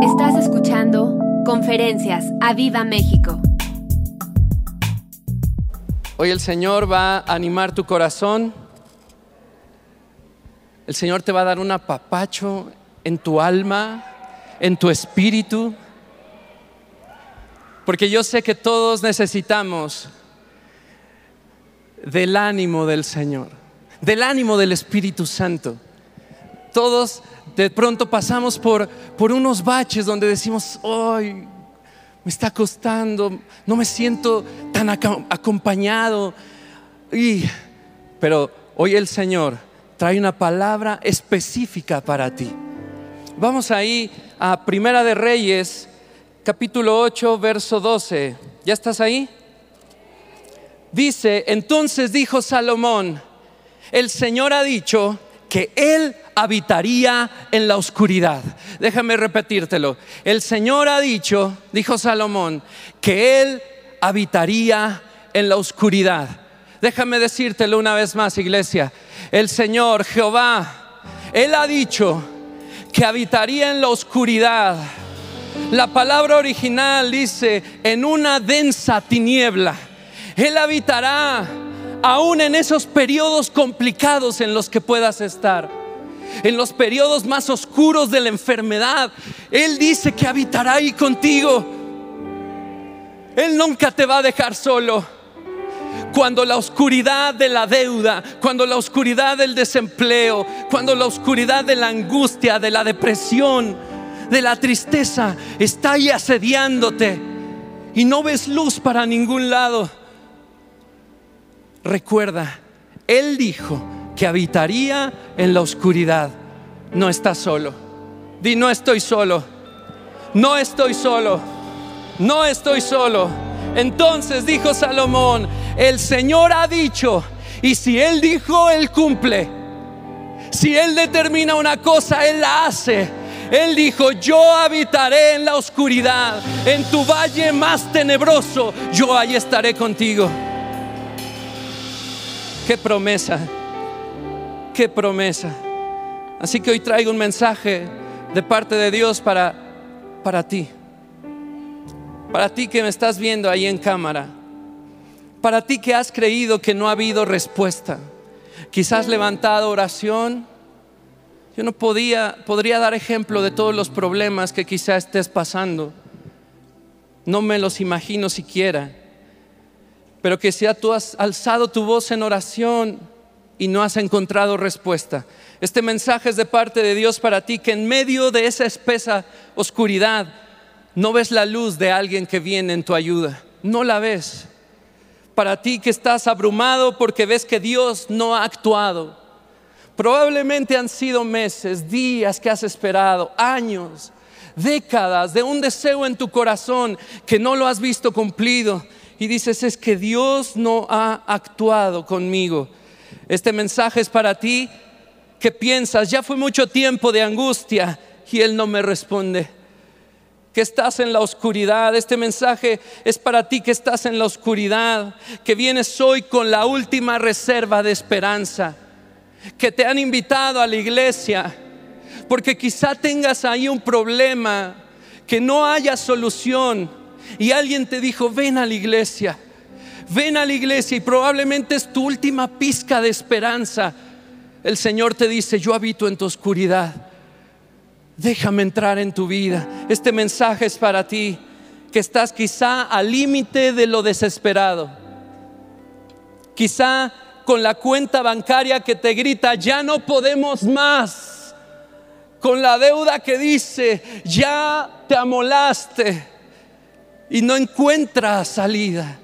Estás escuchando Conferencias a Viva México. Hoy el Señor va a animar tu corazón. El Señor te va a dar un apapacho en tu alma, en tu espíritu. Porque yo sé que todos necesitamos del ánimo del Señor, del ánimo del Espíritu Santo. Todos de pronto pasamos por, por unos baches donde decimos, ay, me está costando, no me siento tan acompañado. Y, pero hoy el Señor trae una palabra específica para ti. Vamos ahí a Primera de Reyes, capítulo 8, verso 12. ¿Ya estás ahí? Dice, entonces dijo Salomón, el Señor ha dicho que Él habitaría en la oscuridad. Déjame repetírtelo. El Señor ha dicho, dijo Salomón, que Él habitaría en la oscuridad. Déjame decírtelo una vez más, iglesia. El Señor, Jehová, Él ha dicho que habitaría en la oscuridad. La palabra original dice, en una densa tiniebla. Él habitará aún en esos periodos complicados en los que puedas estar en los periodos más oscuros de la enfermedad. Él dice que habitará ahí contigo. Él nunca te va a dejar solo. Cuando la oscuridad de la deuda, cuando la oscuridad del desempleo, cuando la oscuridad de la angustia, de la depresión, de la tristeza está ahí asediándote y no ves luz para ningún lado, recuerda, Él dijo, que habitaría en la oscuridad, no está solo. Di, no estoy solo. No estoy solo. No estoy solo. Entonces dijo Salomón, el Señor ha dicho, y si Él dijo, Él cumple. Si Él determina una cosa, Él la hace. Él dijo, yo habitaré en la oscuridad, en tu valle más tenebroso, yo ahí estaré contigo. Qué promesa qué promesa. Así que hoy traigo un mensaje de parte de Dios para, para ti. Para ti que me estás viendo ahí en cámara. Para ti que has creído que no ha habido respuesta. Quizás levantado oración. Yo no podía, podría dar ejemplo de todos los problemas que quizás estés pasando. No me los imagino siquiera. Pero que si tú has alzado tu voz en oración, y no has encontrado respuesta. Este mensaje es de parte de Dios para ti, que en medio de esa espesa oscuridad no ves la luz de alguien que viene en tu ayuda. No la ves. Para ti que estás abrumado porque ves que Dios no ha actuado. Probablemente han sido meses, días que has esperado, años, décadas de un deseo en tu corazón que no lo has visto cumplido. Y dices, es que Dios no ha actuado conmigo. Este mensaje es para ti que piensas, ya fue mucho tiempo de angustia y Él no me responde. Que estás en la oscuridad. Este mensaje es para ti que estás en la oscuridad, que vienes hoy con la última reserva de esperanza, que te han invitado a la iglesia, porque quizá tengas ahí un problema, que no haya solución y alguien te dijo, ven a la iglesia ven a la iglesia y probablemente es tu última pizca de esperanza. El Señor te dice, yo habito en tu oscuridad. Déjame entrar en tu vida. Este mensaje es para ti, que estás quizá al límite de lo desesperado. Quizá con la cuenta bancaria que te grita, ya no podemos más. Con la deuda que dice, ya te amolaste y no encuentras salida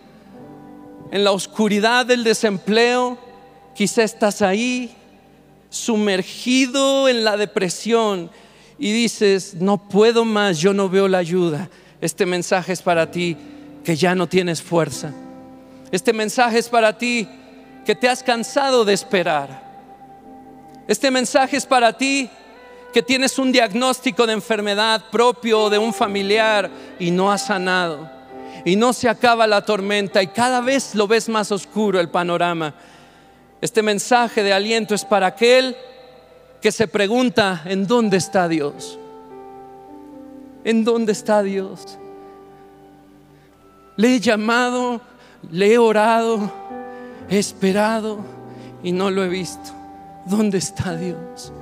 en la oscuridad del desempleo, quizá estás ahí sumergido en la depresión y dices, no puedo más, yo no veo la ayuda. Este mensaje es para ti que ya no tienes fuerza. Este mensaje es para ti que te has cansado de esperar. Este mensaje es para ti que tienes un diagnóstico de enfermedad propio de un familiar y no has sanado y no se acaba la tormenta y cada vez lo ves más oscuro el panorama. Este mensaje de aliento es para aquel que se pregunta, ¿en dónde está Dios? ¿En dónde está Dios? Le he llamado, le he orado, he esperado y no lo he visto. ¿Dónde está Dios?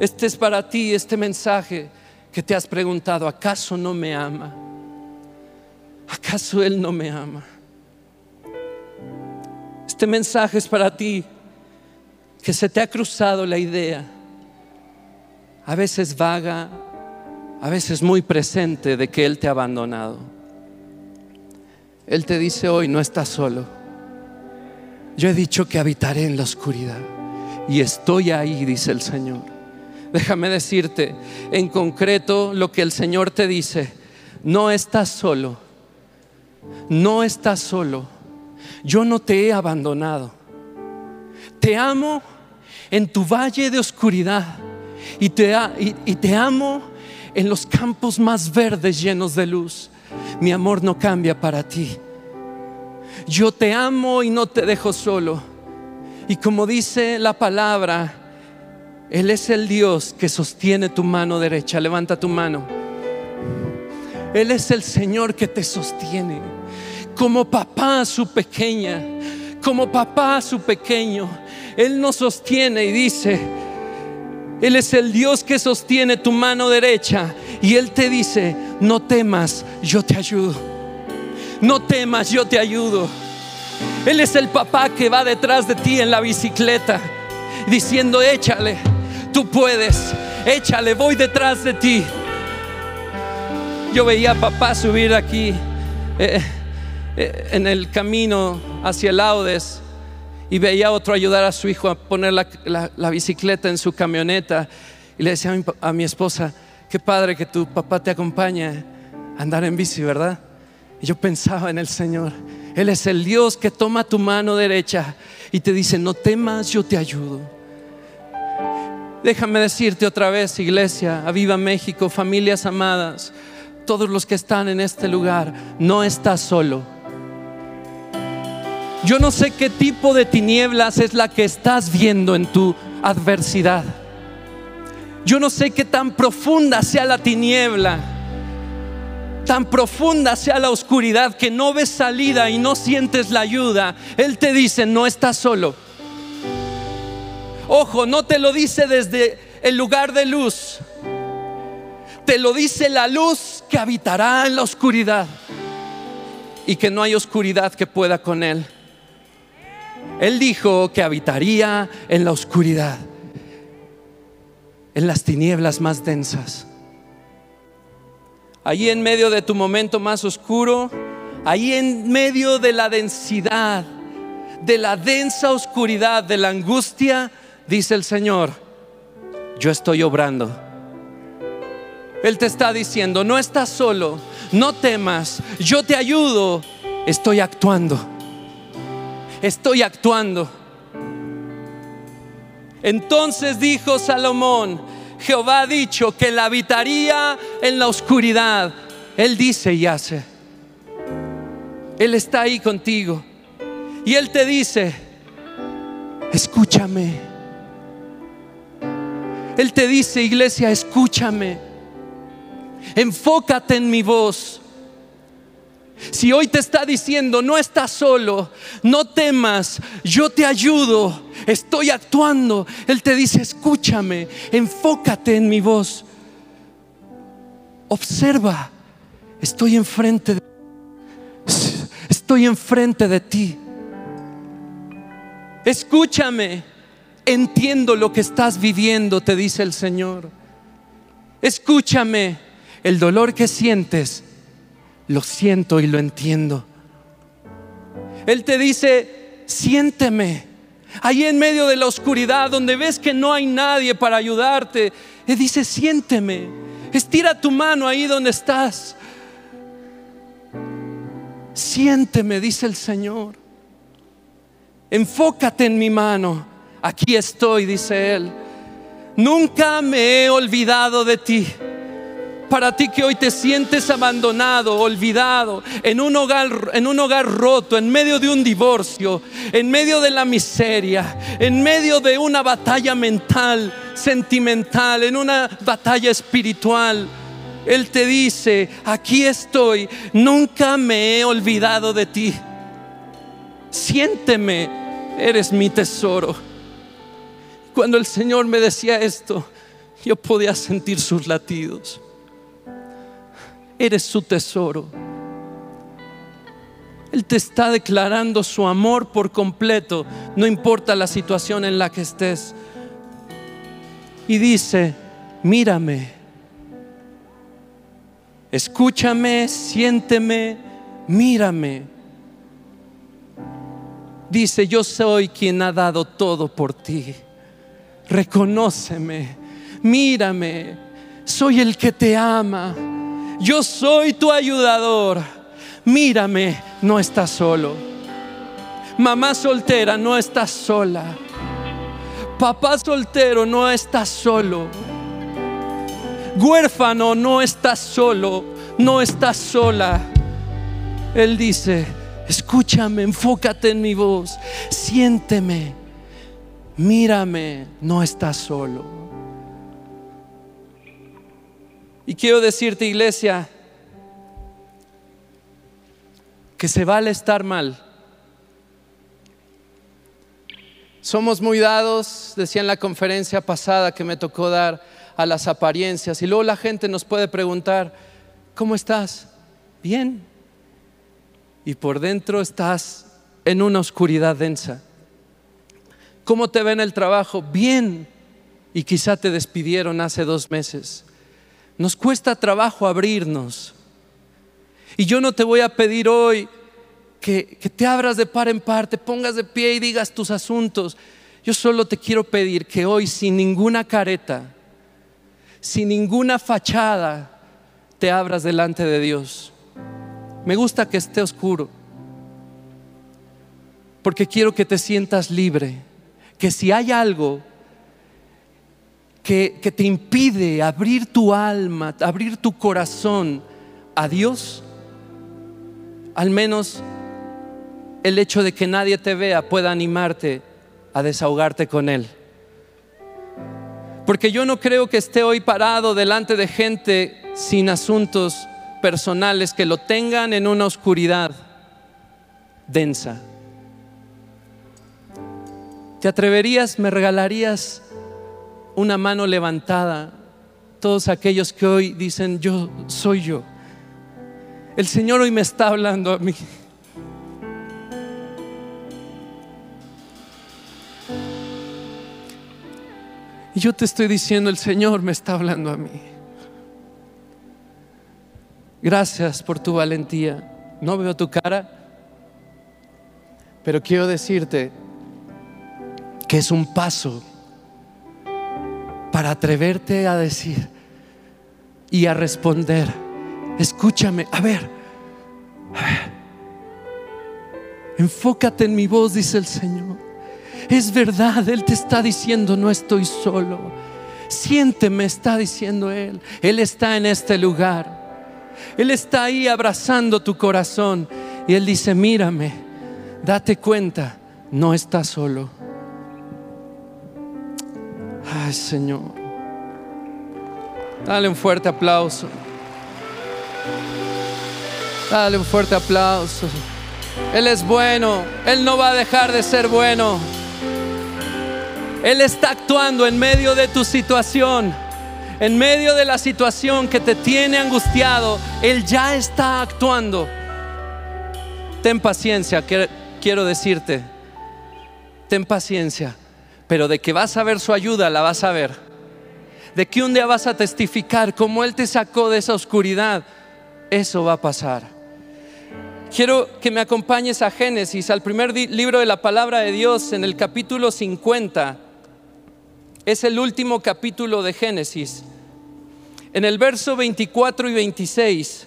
Este es para ti, este mensaje que te has preguntado, ¿acaso no me ama? ¿Acaso Él no me ama? Este mensaje es para ti que se te ha cruzado la idea, a veces vaga, a veces muy presente, de que Él te ha abandonado. Él te dice hoy, no estás solo. Yo he dicho que habitaré en la oscuridad y estoy ahí, dice el Señor. Déjame decirte en concreto lo que el Señor te dice. No estás solo. No estás solo. Yo no te he abandonado. Te amo en tu valle de oscuridad y te, amo en los campos más verdes llenos de luz. Mi amor no cambia para ti yo te amo y no te dejo solo. Y como dice la palabra, Él es el Dios que sostiene tu mano derecha. Levanta tu mano. Él es el Señor que te sostiene. Como papá a su pequeña, como papá a su pequeño. Él nos sostiene y dice, Él es el Dios que sostiene tu mano derecha. Y Él te dice, no temas, yo te ayudo no temas, yo te ayudo. Él es el papá que va detrás de ti en la bicicleta, diciendo, échale, tú puedes, échale, voy detrás de ti. Yo veía a papá subir aquí eh, eh, en el camino hacia el Audes y veía a otro ayudar a su hijo a poner la, bicicleta en su camioneta y le decía a mi, a mi esposa, qué padre que tu papá te acompañe a andar en bici, ¿verdad? yo pensaba en el Señor. Él es el Dios que toma tu mano derecha y te dice, no temas, yo te ayudo. Déjame decirte otra vez, iglesia, Aviva México, familias amadas, todos los que están en este lugar, no estás solo. Yo no sé qué tipo de tinieblas es la que estás viendo en tu adversidad. Yo no sé qué tan profunda sea la tiniebla tan profunda sea la oscuridad que no ves salida y no sientes la ayuda, Él te dice, no estás solo. Ojo, no te lo dice desde el lugar de luz, te lo dice la luz que habitará en la oscuridad y que no hay oscuridad que pueda con Él. Él dijo que habitaría en la oscuridad, en las tinieblas más densas. Ahí en medio de tu momento más oscuro, ahí en medio de la densidad, de la densa oscuridad, de la angustia, dice el Señor, yo estoy obrando. Él te está diciendo, no estás solo, no temas, yo te ayudo, estoy actuando. Estoy actuando. Entonces dijo Salomón, Jehová ha dicho que la habitaría en la oscuridad. Él dice y hace. Él está ahí contigo. Y Él te dice, escúchame. Él te dice, iglesia, escúchame. Enfócate en mi voz. Si hoy te está diciendo, no estás solo, no temas, yo te ayudo, estoy actuando, Él te dice, escúchame, enfócate en mi voz. Observa, estoy enfrente de, estoy enfrente de ti. Escúchame, entiendo lo que estás viviendo, te dice el Señor. Escúchame, el dolor que sientes lo siento y lo entiendo. Él te dice, siénteme. Ahí en medio de la oscuridad, donde ves que no hay nadie para ayudarte, Él dice, siénteme. Estira tu mano ahí donde estás. Siénteme, dice el Señor. Enfócate en mi mano. Aquí estoy, dice Él. Nunca me he olvidado de ti para ti que hoy te sientes abandonado, olvidado, en un hogar, en un hogar roto, en medio de un divorcio, en medio de la miseria, en medio de una batalla mental, sentimental, en una batalla espiritual, Él te dice, aquí estoy, nunca me he olvidado de ti. Siénteme, eres mi tesoro. Cuando el Señor me decía esto, yo podía sentir sus latidos. Eres su tesoro. Él te está declarando su amor por completo, no importa la situación en la que estés. Y dice, mírame, escúchame, siénteme, mírame. Dice, yo soy quien ha dado todo por ti. Reconóceme, mírame, soy el que te ama. Yo soy tu ayudador. Mírame, no estás solo. Mamá soltera, no estás sola. Papá soltero, no estás solo. Huérfano, no estás solo. No estás sola. Él dice, escúchame, enfócate en mi voz, siénteme, mírame, no estás solo. Y quiero decirte, iglesia, que se vale estar mal. Somos muy dados, decía en la conferencia pasada que me tocó dar, a las apariencias. Y luego la gente nos puede preguntar, ¿cómo estás? Bien. Y por dentro estás en una oscuridad densa. ¿Cómo te ven el trabajo? Bien. Y quizá te despidieron hace dos meses. Nos cuesta trabajo abrirnos. Y yo no te voy a pedir hoy que, que, te abras de par en par, te pongas de pie y digas tus asuntos. Yo solo te quiero pedir que hoy sin ninguna careta, sin ninguna fachada, te abras delante de Dios. Me gusta que esté oscuro, porque quiero que te sientas libre, que si hay algo que, que te impide abrir tu alma, abrir tu corazón a Dios, al menos el hecho de que nadie te vea pueda animarte a desahogarte con Él. Porque yo no creo que esté hoy parado delante de gente sin asuntos personales que lo tengan en una oscuridad densa. ¿Te atreverías, me regalarías una mano levantada? Todos aquellos que hoy dicen, yo soy yo. El Señor hoy me está hablando a mí. Y yo te estoy diciendo, el Señor me está hablando a mí. Gracias por tu valentía. No veo tu cara, pero quiero decirte que es un paso para atreverte a decir y a responder, escúchame, a ver, a ver, enfócate en mi voz, dice el Señor. Es verdad, Él te está diciendo, no estoy solo. Siénteme, está diciendo Él. Él está en este lugar. Él está ahí abrazando tu corazón. Y Él dice, mírame, date cuenta, no estás solo. Ay, Señor. Dale un fuerte aplauso. Dale un fuerte aplauso. Él es bueno. Él no va a dejar de ser bueno. Él está actuando en medio de tu situación, en medio de la situación que te tiene angustiado. Él ya está actuando. Ten paciencia, quiero decirte. Ten paciencia, pero de que vas a ver su ayuda, la vas a ver. De que un día vas a testificar cómo Él te sacó de esa oscuridad, eso va a pasar. Quiero que me acompañes a Génesis, al primer libro de la palabra de Dios, en el capítulo 50 es el último capítulo de Génesis. En el verso 24 y 26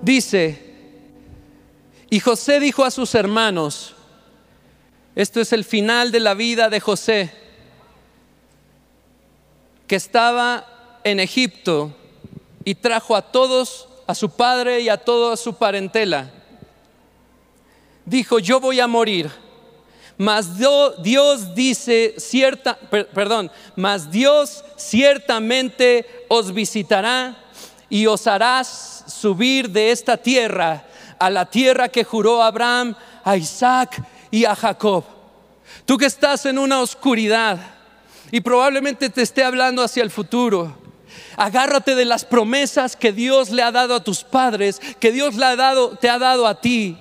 dice, y José dijo a sus hermanos, esto es el final de la vida de José, que estaba en Egipto y trajo a todos, a su padre y a toda su parentela. Dijo, yo voy a morir Mas Dios dice cierta, perdón, mas Dios ciertamente os visitará y os harás subir de esta tierra a la tierra que juró Abraham, a Isaac y a Jacob. Tú que estás en una oscuridad y probablemente te esté hablando hacia el futuro. Agárrate de las promesas que Dios le ha dado a tus padres, que Dios le ha dado, te ha dado a ti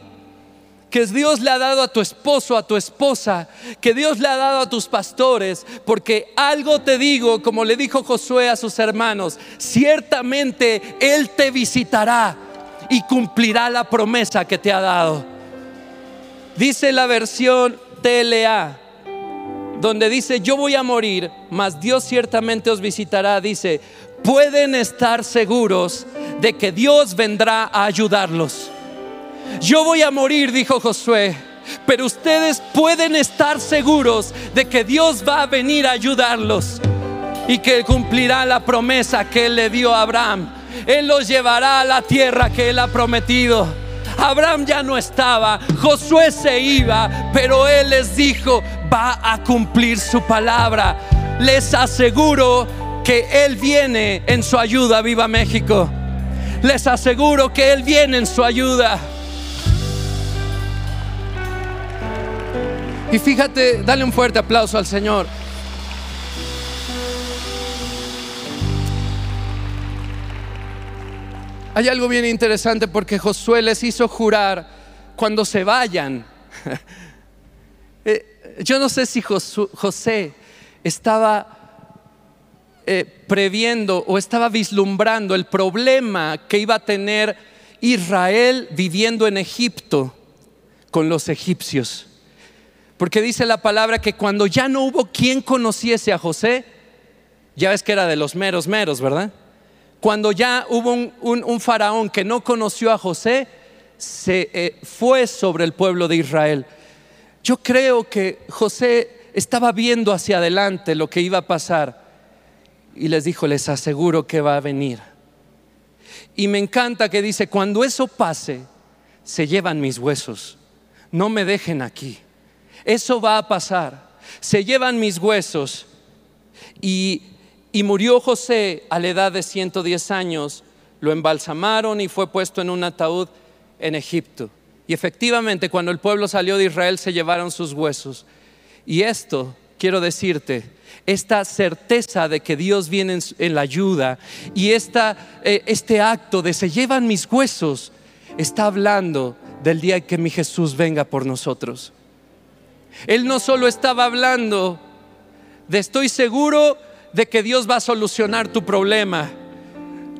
que Dios le ha dado a tu esposo, a tu esposa, que Dios le ha dado a tus pastores, porque algo te digo, como le dijo Josué a sus hermanos, ciertamente Él te visitará y cumplirá la promesa que te ha dado. Dice la versión TLA, donde dice, yo voy a morir, mas Dios ciertamente os visitará, dice, pueden estar seguros de que Dios vendrá a ayudarlos. Yo voy a morir, dijo Josué, pero ustedes pueden estar seguros de que Dios va a venir a ayudarlos y que cumplirá la promesa que Él le dio a Abraham. Él los llevará a la tierra que Él ha prometido. Abraham ya no estaba, Josué se iba, pero Él les dijo, va a cumplir su palabra. Les aseguro que Él viene en su ayuda, viva México. Les aseguro que Él viene en su ayuda. Y fíjate, dale un fuerte aplauso al Señor. Hay algo bien interesante porque Josué les hizo jurar cuando se vayan. Eh, yo no sé si José estaba eh, previendo o estaba vislumbrando el problema que iba a tener Israel viviendo en Egipto con los egipcios. Porque dice la palabra que cuando ya no hubo quien conociese a José, ya ves que era de los meros meros, ¿verdad? Cuando ya hubo un, faraón que no conoció a José, se eh, fue sobre el pueblo de Israel. Yo creo que José estaba viendo hacia adelante lo que iba a pasar y les dijo, les aseguro que va a venir. Y me encanta que dice, cuando eso pase, se llevan mis huesos, no me dejen aquí. Eso va a pasar. Se llevan mis huesos. Y, murió José a la edad de 110 años. Lo embalsamaron y fue puesto en un ataúd en Egipto. Y efectivamente, cuando el pueblo salió de Israel, se llevaron sus huesos. Y esto, quiero decirte, esta certeza de que Dios viene en, la ayuda y esta, eh, este acto de se llevan mis huesos, está hablando del día que mi Jesús venga por nosotros. Él no solo estaba hablando de estoy seguro de que Dios va a solucionar tu problema.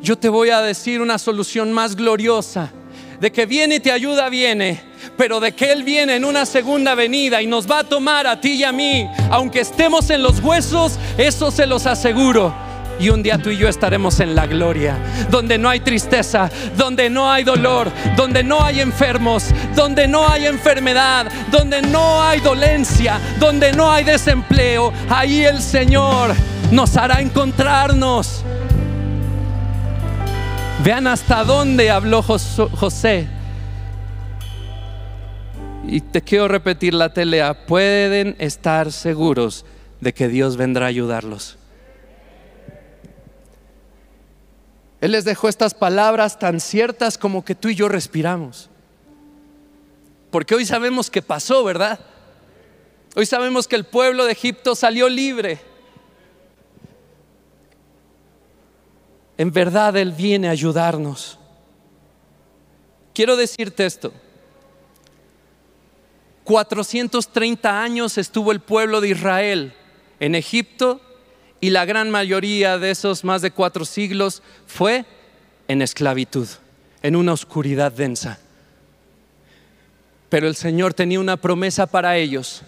Yo te voy a decir una solución más gloriosa. De que viene y te ayuda, viene. Pero de que Él viene en una segunda venida y nos va a tomar a ti y a mí. Aunque estemos en los huesos, eso se los aseguro y un día tú y yo estaremos en la gloria, donde no hay tristeza, donde no hay dolor, donde no hay enfermos, donde no hay enfermedad, donde no hay dolencia, donde no hay desempleo. Ahí el Señor nos hará encontrarnos. Vean hasta dónde habló José. Y te quiero repetir la telea, pueden estar seguros de que Dios vendrá a ayudarlos. Él les dejó estas palabras tan ciertas como que tú y yo respiramos. Porque hoy sabemos que pasó, ¿verdad? Hoy sabemos que el pueblo de Egipto salió libre. En verdad Él viene a ayudarnos. Quiero decirte esto. 430 años estuvo el pueblo de Israel en Egipto y la gran mayoría de esos más de cuatro siglos fue en esclavitud, en una oscuridad densa. Pero el Señor tenía una promesa para ellos.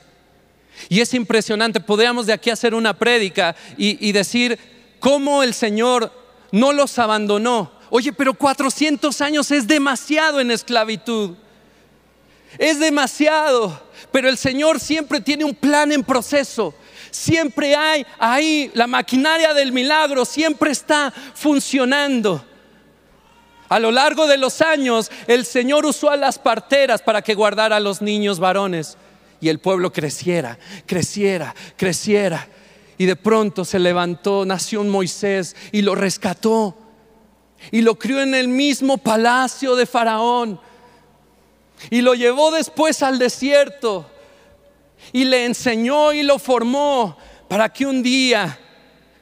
Y es impresionante, podríamos de aquí hacer una prédica y, y decir cómo el Señor no los abandonó. Oye, pero 400 años es demasiado en esclavitud. Es demasiado. Pero el Señor siempre tiene un plan en proceso. Siempre hay ahí la maquinaria del milagro, siempre está funcionando. A lo largo de los años, el Señor usó a las parteras para que guardara a los niños varones. y el pueblo creciera, creciera, creciera. Y de pronto se levantó, nació un Moisés y lo rescató. Y lo crió en el mismo palacio de Faraón. Y lo llevó después al desierto. Y le enseñó y lo formó para que un día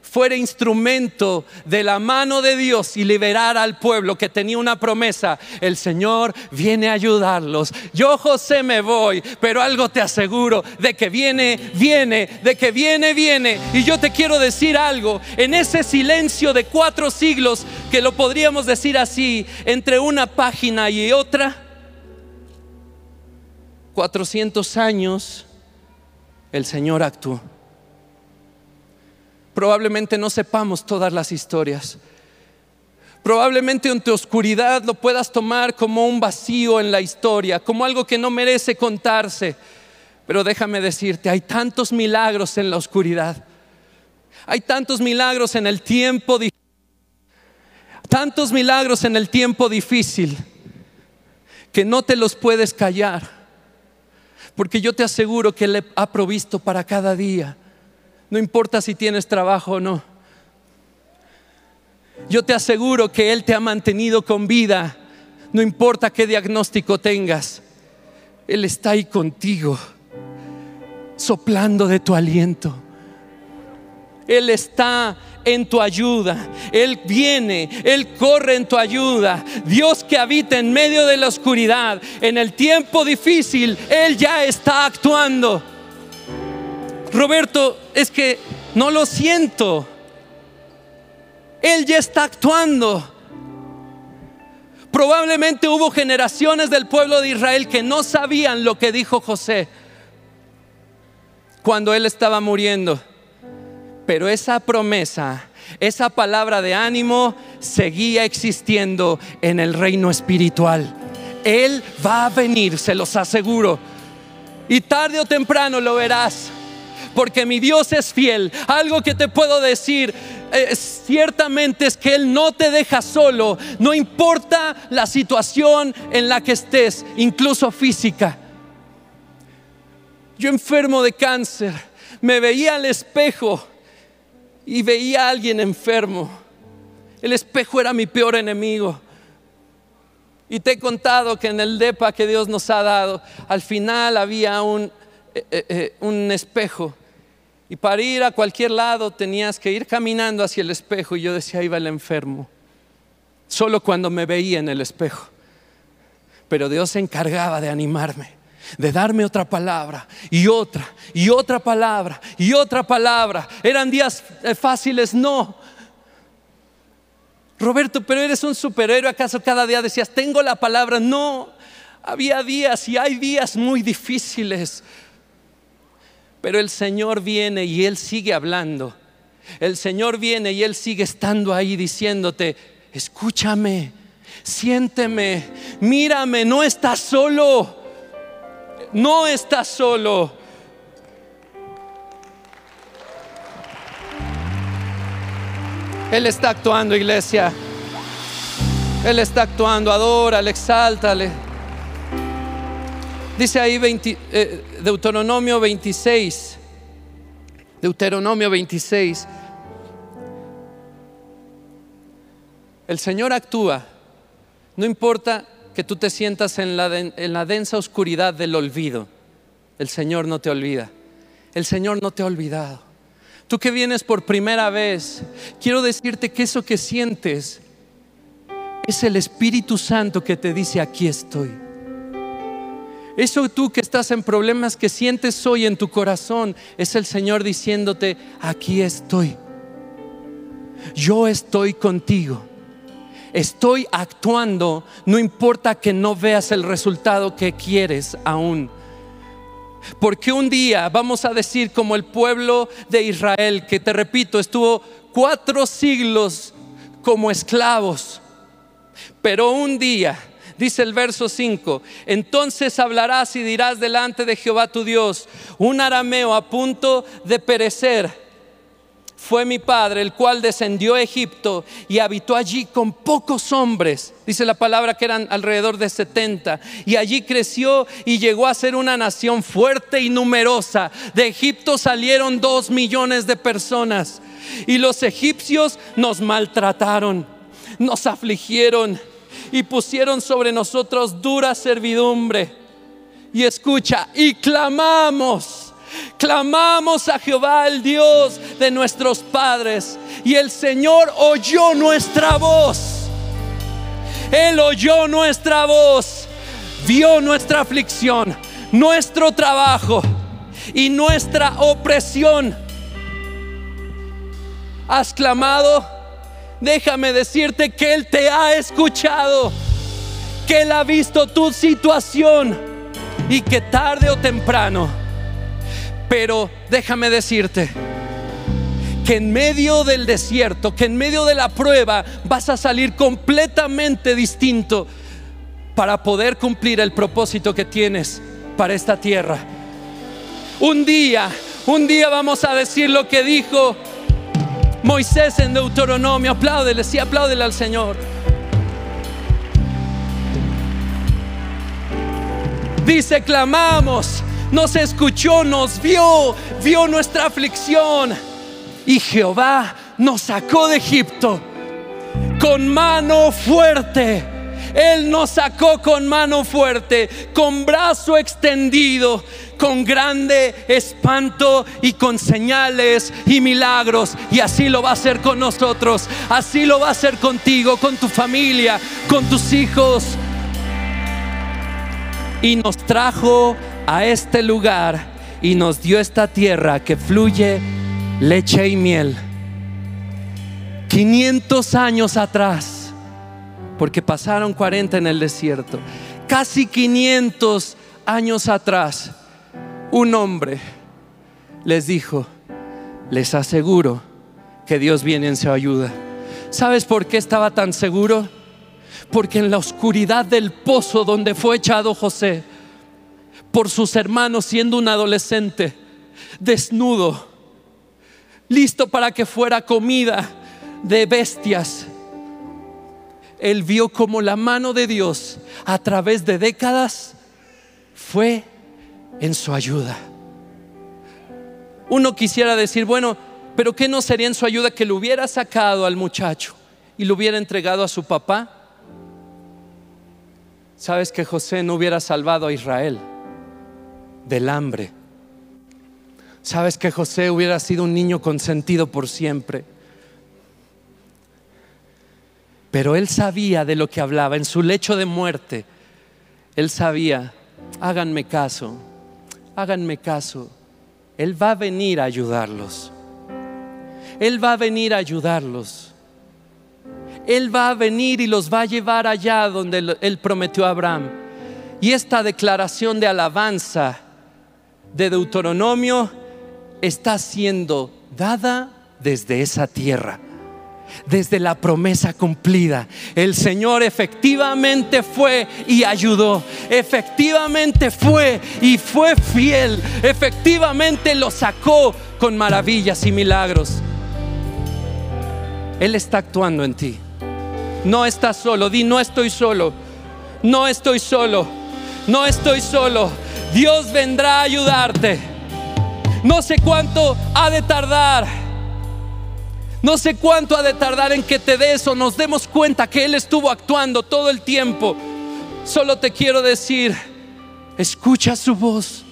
fuera instrumento de la mano de Dios y liberara al pueblo que tenía una promesa, el Señor viene a ayudarlos. Yo José me voy, pero algo te aseguro, de que viene, viene, de que viene, viene. Y yo te quiero decir algo, en ese silencio de cuatro siglos, que lo podríamos decir así, entre una página y otra, 400 años, el Señor actuó. Probablemente no sepamos todas las historias. Probablemente en tu oscuridad lo puedas tomar como un vacío en la historia, como algo que no merece contarse. Pero déjame decirte, hay tantos milagros en la oscuridad. Hay tantos milagros en el tiempo difícil. Tantos milagros en el tiempo difícil que no te los puedes callar. Porque yo te aseguro que Él ha provisto para cada día. No importa si tienes trabajo o no. Yo te aseguro que Él te ha mantenido con vida. No importa qué diagnóstico tengas. Él está ahí contigo, soplando de tu aliento. Él está en tu ayuda. Él viene, Él corre en tu ayuda. Dios que habita en medio de la oscuridad, en el tiempo difícil, Él ya está actuando. Roberto, es que no lo siento. Él ya está actuando. Probablemente hubo generaciones del pueblo de Israel que no sabían lo que dijo José cuando él estaba muriendo. Pero esa promesa, esa palabra de ánimo seguía existiendo en el reino espiritual. Él va a venir, se los aseguro. Y tarde o temprano lo verás porque mi Dios es fiel. Algo que te puedo decir eh, ciertamente es que Él no te deja solo, no importa la situación en la que estés, incluso física. Yo enfermo de cáncer, me veía al espejo y veía a alguien enfermo. El espejo era mi peor enemigo. Y te he contado que en el DEPA que Dios nos ha dado, al final había un, eh, eh, un espejo y para ir a cualquier lado tenías que ir caminando hacia el espejo y yo decía, ahí va el enfermo. Solo cuando me veía en el espejo. Pero Dios se encargaba de animarme, de darme otra palabra y otra y otra palabra y otra palabra. ¿Eran días eh, fáciles? No. Roberto, pero eres un superhéroe. ¿Acaso cada día decías, tengo la palabra? No. Había días y hay días muy difíciles pero el Señor viene y Él sigue hablando. El Señor viene y Él sigue estando ahí diciéndote, escúchame, siénteme, mírame, no estás solo, no estás solo. Él está actuando, iglesia. Él está actuando, adórale, exáltale. Dice ahí eh, Deuteronomio 26, Deuteronomio 26. El Señor actúa, no importa que tú te sientas en la, en la densa oscuridad del olvido, el Señor no te olvida, el Señor no te ha olvidado. Tú que vienes por primera vez, quiero decirte que eso que sientes es el Espíritu Santo que te dice, aquí estoy. Eso tú que estás en problemas que sientes hoy en tu corazón, es el Señor diciéndote, aquí estoy. Yo estoy contigo. Estoy actuando, no importa que no veas el resultado que quieres aún. Porque un día vamos a decir como el pueblo de Israel, que te repito, estuvo cuatro siglos como esclavos, pero un día Dice el verso 5, entonces hablarás y dirás delante de Jehová tu Dios, un arameo a punto de perecer fue mi padre, el cual descendió a Egipto y habitó allí con pocos hombres. Dice la palabra que eran alrededor de 70. Y allí creció y llegó a ser una nación fuerte y numerosa. De Egipto salieron dos millones de personas. Y los egipcios nos maltrataron, nos afligieron y pusieron sobre nosotros dura servidumbre. Y escucha, y clamamos Clamamos a Jehová, el Dios de nuestros padres, y el Señor oyó nuestra voz. Él oyó nuestra voz, vio nuestra aflicción, nuestro trabajo y nuestra opresión. ¿Has clamado? Déjame decirte que Él te ha escuchado, que Él ha visto tu situación y que tarde o temprano pero déjame decirte que en medio del desierto, que en medio de la prueba vas a salir completamente distinto para poder cumplir el propósito que tienes para esta tierra. Un día, un día vamos a decir lo que dijo Moisés en Deuteronomio. Apláudele, sí, apláudele al Señor. Dice, clamamos nos escuchó, nos vio, vio nuestra aflicción. Y Jehová nos sacó de Egipto con mano fuerte. Él nos sacó con mano fuerte, con brazo extendido, con grande espanto y con señales y milagros. Y así lo va a hacer con nosotros, así lo va a hacer contigo, con tu familia, con tus hijos. Y nos trajo a este lugar y nos dio esta tierra que fluye leche y miel. 500 años atrás, porque pasaron 40 en el desierto, casi 500 años atrás, un hombre les dijo, les aseguro que Dios viene en su ayuda. ¿Sabes por qué estaba tan seguro? Porque en la oscuridad del pozo donde fue echado José, por sus hermanos siendo un adolescente, desnudo, listo para que fuera comida de bestias. Él vio como la mano de Dios a través de décadas fue en su ayuda. Uno quisiera decir, bueno, pero ¿qué no sería en su ayuda que lo hubiera sacado al muchacho y lo hubiera entregado a su papá? ¿Sabes que José no hubiera salvado a Israel? del hambre. Sabes que José hubiera sido un niño consentido por siempre. Pero él sabía de lo que hablaba. En su lecho de muerte, él sabía, háganme caso, háganme caso. Él va a venir a ayudarlos. Él va a venir a ayudarlos. Él va a venir y los va a llevar allá donde él prometió a Abraham. Y esta declaración de alabanza de Deuteronomio está siendo dada desde esa tierra, desde la promesa cumplida. El Señor efectivamente fue y ayudó, efectivamente fue y fue fiel, efectivamente lo sacó con maravillas y milagros. Él está actuando en ti. No estás solo, di no estoy solo, no estoy solo, no estoy solo Dios vendrá a ayudarte. No sé cuánto ha de tardar. No sé cuánto ha de tardar en que te des o nos demos cuenta que Él estuvo actuando todo el tiempo. Solo te quiero decir, escucha su voz,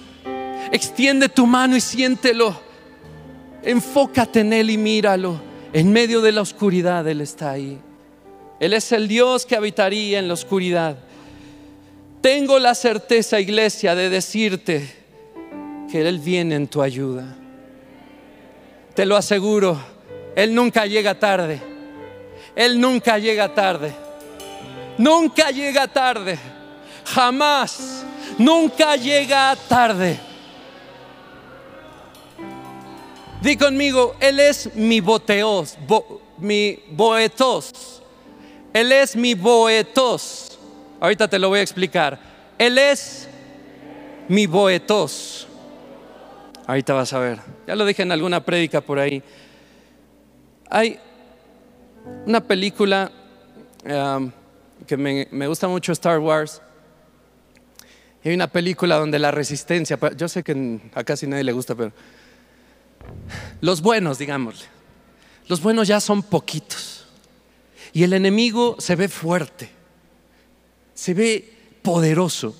extiende tu mano y siéntelo. Enfócate en Él y míralo. En medio de la oscuridad Él está ahí. Él es el Dios que habitaría en la oscuridad. Tengo la certeza, iglesia, de decirte que Él viene en tu ayuda. Te lo aseguro, Él nunca llega tarde. Él nunca llega tarde. Nunca llega tarde. Jamás. Nunca llega tarde. Di conmigo, Él es mi boteos, mi boetos. Él es mi boetos. Ahorita te lo voy a explicar. Él es mi boetos. Ahorita vas a ver. Ya lo dije en alguna prédica por ahí. Hay una película um, que me, gusta mucho, Star Wars. Hay una película donde la resistencia, yo sé que a casi nadie le gusta, pero los buenos, digámosle, los buenos ya son poquitos. Y el enemigo se ve fuerte, se ve poderoso.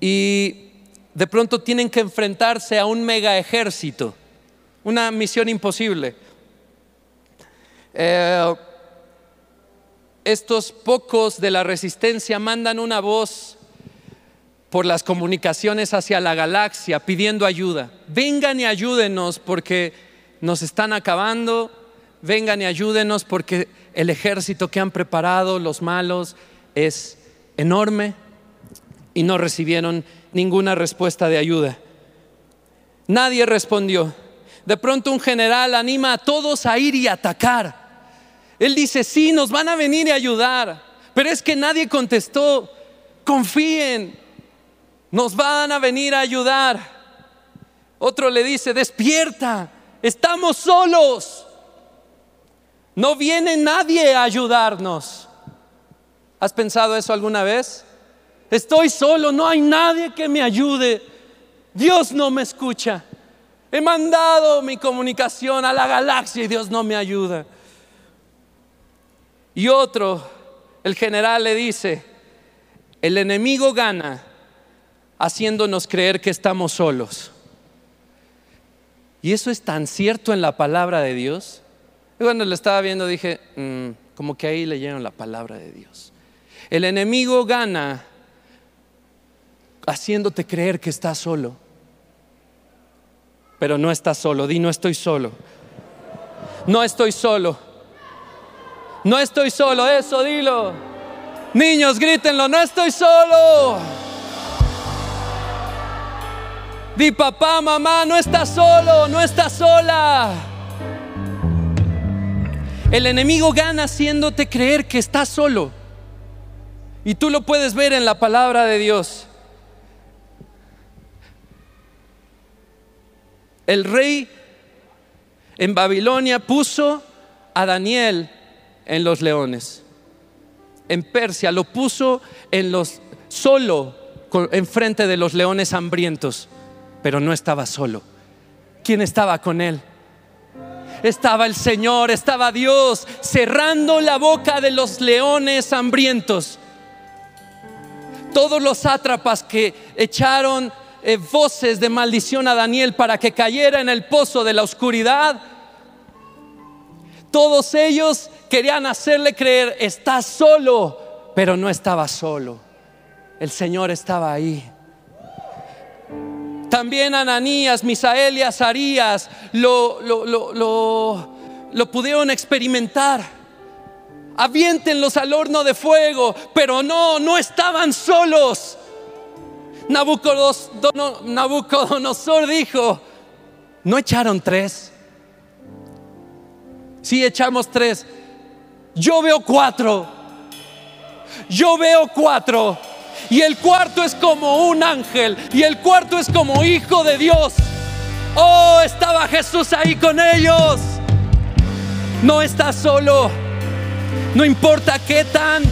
Y de pronto tienen que enfrentarse a un mega ejército, una misión imposible. Eh, estos pocos de la resistencia mandan una voz por las comunicaciones hacia la galaxia pidiendo ayuda. Vengan y ayúdenos porque nos están acabando. Vengan y ayúdenos porque el ejército que han preparado los malos es enorme y no recibieron ninguna respuesta de ayuda. Nadie respondió. De pronto un general anima a todos a ir y atacar. Él dice, sí, nos van a venir a ayudar, pero es que nadie contestó, confíen, nos van a venir a ayudar. Otro le dice, despierta, estamos solos, no viene nadie a ayudarnos. ¿Has pensado eso alguna vez? Estoy solo, no hay nadie que me ayude, Dios no me escucha. He mandado mi comunicación a la galaxia y Dios no me ayuda. Y otro, el general le dice, el enemigo gana haciéndonos creer que estamos solos. Y eso es tan cierto en la palabra de Dios. Y cuando lo estaba viendo dije, "Mm, como que ahí leyeron la palabra de Dios. El enemigo gana haciéndote creer que estás solo. Pero no estás solo, di no estoy solo. No estoy solo. No estoy solo, eso dilo. Niños, grítenlo, no estoy solo. Di papá, mamá, no estás solo, no estás sola. El enemigo gana haciéndote creer que estás solo. Y tú lo puedes ver en la palabra de Dios. El rey en Babilonia puso a Daniel en los leones. En Persia lo puso en los solo enfrente de los leones hambrientos, pero no estaba solo. ¿Quién estaba con él? Estaba el Señor, estaba Dios cerrando la boca de los leones hambrientos. Todos los sátrapas que echaron eh, voces de maldición a Daniel para que cayera en el pozo de la oscuridad, todos ellos querían hacerle creer, está solo, pero no estaba solo. El Señor estaba ahí. También Ananías, Misael y Azarías lo, lo, lo, lo, pudieron experimentar. Aviéntenlos al horno de fuego, pero no, no estaban solos. Nabucodonosor, dijo, ¿no echaron tres? Sí, echamos tres. Yo veo cuatro. Yo veo cuatro. Y el cuarto es como un ángel. Y el cuarto es como hijo de Dios. Oh, estaba Jesús ahí con ellos. No está solo. No importa qué tan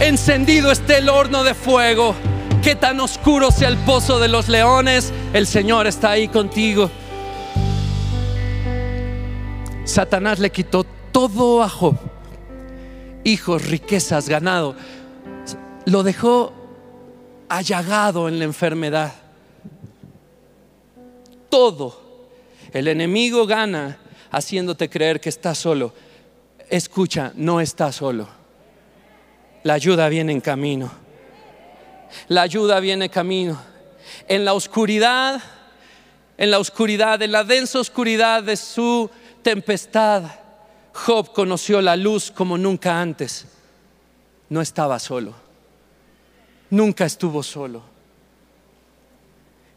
encendido esté el horno de fuego. Qué tan oscuro sea el pozo de los leones. El Señor está ahí contigo. Satanás le quitó todo a Job. Hijos, riquezas, ganado. Lo dejó allagado en la enfermedad. Todo. El enemigo gana haciéndote creer que estás solo. Escucha, no estás solo. La ayuda viene en camino. La ayuda viene en camino. En la oscuridad, en la oscuridad, en la densa oscuridad de su tempestad, Job conoció la luz como nunca antes. No estaba solo. Nunca estuvo solo.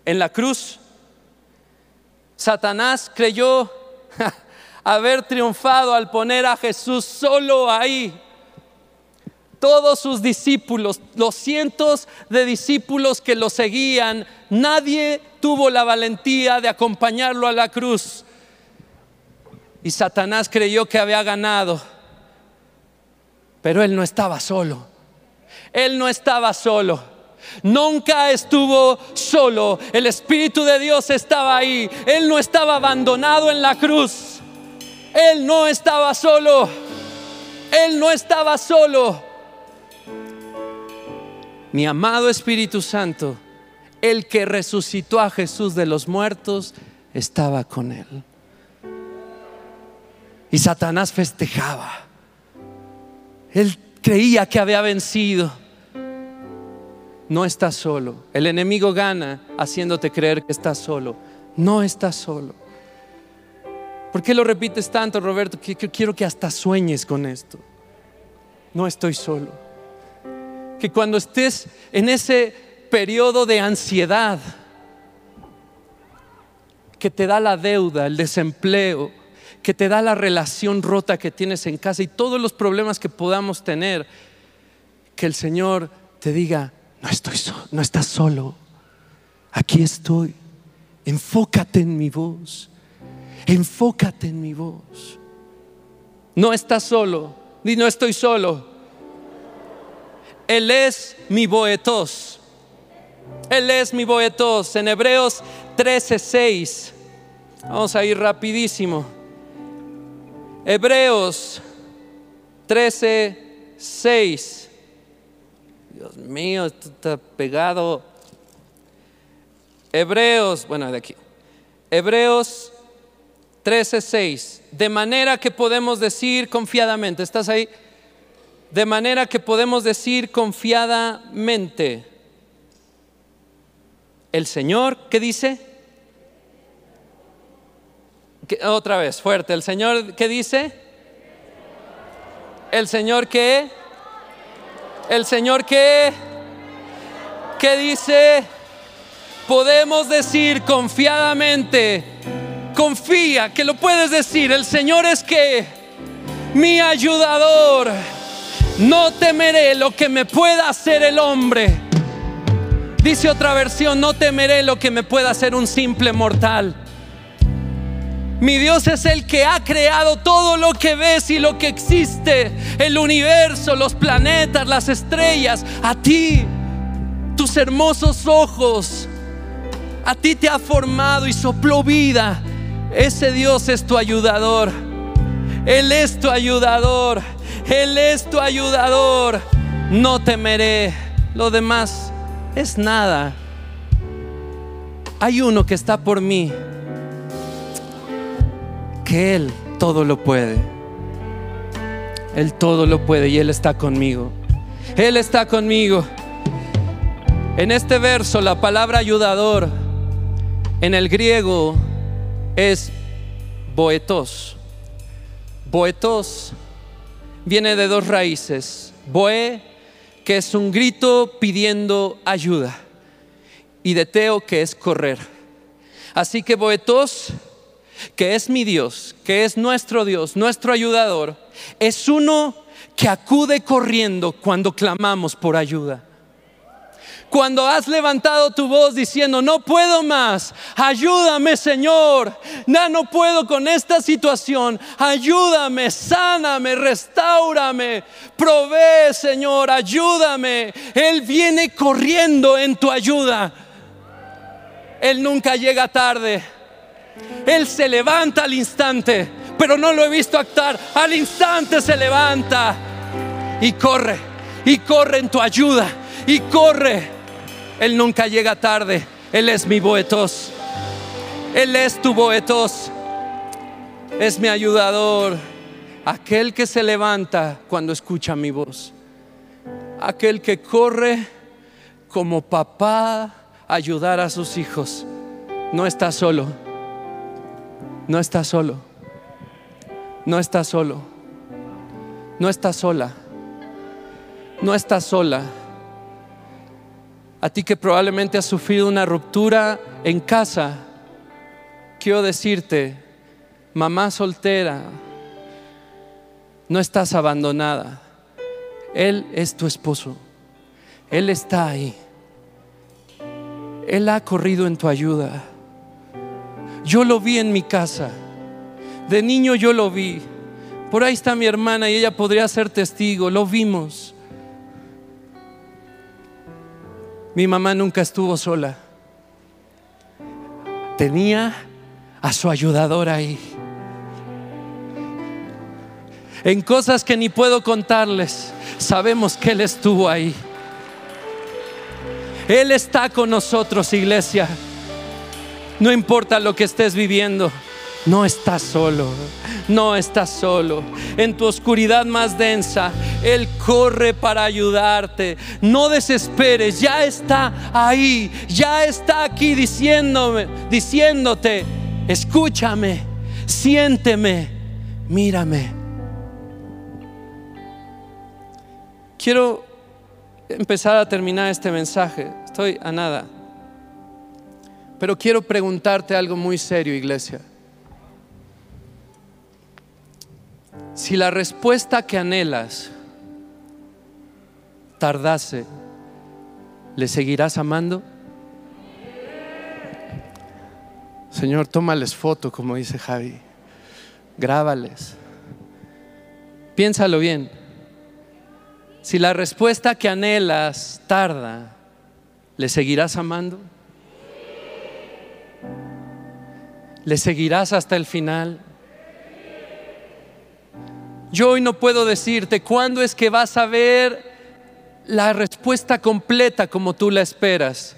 En la cruz, Satanás creyó haber triunfado al poner a Jesús solo ahí. Todos sus discípulos, los cientos de discípulos que lo seguían, nadie tuvo la valentía de acompañarlo a la cruz. Y Satanás creyó que había ganado. Pero él no estaba solo. Él no estaba solo. Nunca estuvo solo. El Espíritu de Dios estaba ahí. Él no estaba abandonado en la cruz. Él no estaba solo. Él no estaba solo. Mi amado Espíritu Santo, el que resucitó a Jesús de los muertos, estaba con él. Y Satanás festejaba. Él creía que había vencido. No estás solo. El enemigo gana haciéndote creer que estás solo. No estás solo. ¿Por qué lo repites tanto, Roberto? Que, quiero que hasta sueñes con esto. No estoy solo. Que cuando estés en ese periodo de ansiedad que te da la deuda, el desempleo, que te da la relación rota que tienes en casa y todos los problemas que podamos tener, que el Señor te diga, no estoy no estás solo. Aquí estoy. Enfócate en mi voz. Enfócate en mi voz. No estás solo, ni no estoy solo. Él es mi boetos. Él es mi boetos. En Hebreos 13:6. Vamos a ir rapidísimo. Hebreos 13:6. Dios mío, esto está pegado. Hebreos, bueno, de aquí. Hebreos 13:6. De manera que podemos decir confiadamente, ¿estás ahí? De manera que podemos decir confiadamente, el Señor, ¿qué dice? Otra vez, fuerte, el Señor, ¿qué dice? El Señor, ¿qué? El Señor, ¿qué? ¿Qué dice? Podemos decir confiadamente, confía, que lo puedes decir, el Señor es que mi ayudador, no temeré lo que me pueda hacer el hombre Dice otra versión, no temeré lo que me pueda hacer un simple mortal. Mi Dios es el que ha creado todo lo que ves y lo que existe, el universo, los planetas, las estrellas, a ti, tus hermosos ojos, a ti te ha formado y sopló vida. Ese Dios es tu ayudador. Él es tu ayudador. Él es tu ayudador. No temeré lo demás es nada. Hay uno que está por mí, que Él todo lo puede. Él todo lo puede y Él está conmigo. Él está conmigo. En este verso la palabra ayudador en el griego es boetos. Boetos viene de dos raíces. Boe que es un grito pidiendo ayuda, y de Teo, que es correr. Así que Boetos, que es mi Dios, que es nuestro Dios, nuestro ayudador, es uno que acude corriendo cuando clamamos por ayuda. Cuando has levantado tu voz diciendo, no puedo más, ayúdame Señor, no, no puedo con esta situación, ayúdame, sáname, restaurame, provee Señor, ayúdame. Él viene corriendo en tu ayuda. Él nunca llega tarde. Él se levanta al instante, pero no lo he visto actuar. Al instante se levanta y corre, y corre en tu ayuda, y corre él nunca llega tarde. Él es mi boetos. Él es tu boetos. Es mi ayudador. Aquel que se levanta cuando escucha mi voz. Aquel que corre como papá a ayudar a sus hijos. No está solo. No está solo. No está solo. No está sola. No está sola. A ti que probablemente has sufrido una ruptura en casa, quiero decirte, mamá soltera, no estás abandonada. Él es tu esposo. Él está ahí. Él ha corrido en tu ayuda. Yo lo vi en mi casa. De niño yo lo vi. Por ahí está mi hermana y ella podría ser testigo. Lo vimos. Mi mamá nunca estuvo sola. Tenía a su ayudador ahí. En cosas que ni puedo contarles, sabemos que Él estuvo ahí. Él está con nosotros, iglesia. No importa lo que estés viviendo, no estás solo, no estás solo. En tu oscuridad más densa, Él corre para ayudarte. No desesperes, ya está ahí, ya está aquí diciéndome, diciéndote, escúchame, siénteme, mírame. Quiero empezar a terminar este mensaje. Estoy a nada. Pero quiero preguntarte algo muy serio, iglesia. Si la respuesta que anhelas tardase, ¿le seguirás amando? Señor, tómales foto, como dice Javi. Grábales. Piénsalo bien. Si la respuesta que anhelas tarda, ¿le seguirás amando? ¿Le seguirás hasta el final? Yo hoy no puedo decirte cuándo es que vas a ver la respuesta completa como tú la esperas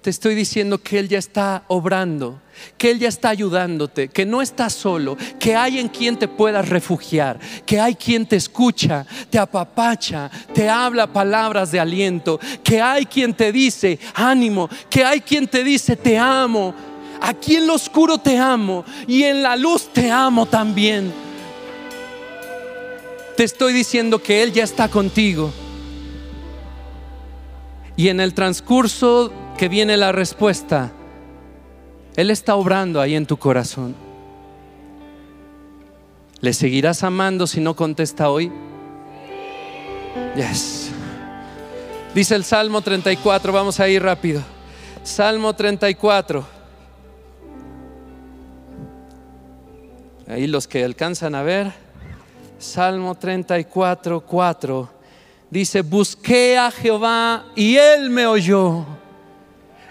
te estoy diciendo que Él ya está obrando, que Él ya está ayudándote, que no estás solo, que hay en quien te puedas refugiar, que hay quien te escucha, te apapacha, te habla palabras de aliento, que hay quien te dice ánimo, que hay quien te dice te amo. Aquí en lo oscuro te amo y en la luz te amo también. Te estoy diciendo que Él ya está contigo. Y en el transcurso que viene la respuesta, Él está obrando ahí en tu corazón. ¿Le seguirás amando si no contesta hoy? Yes. Dice el Salmo 34, vamos a ir rápido. Salmo 34. Ahí los que alcanzan a ver. Salmo 34, 4. Dice, busqué a Jehová y él me oyó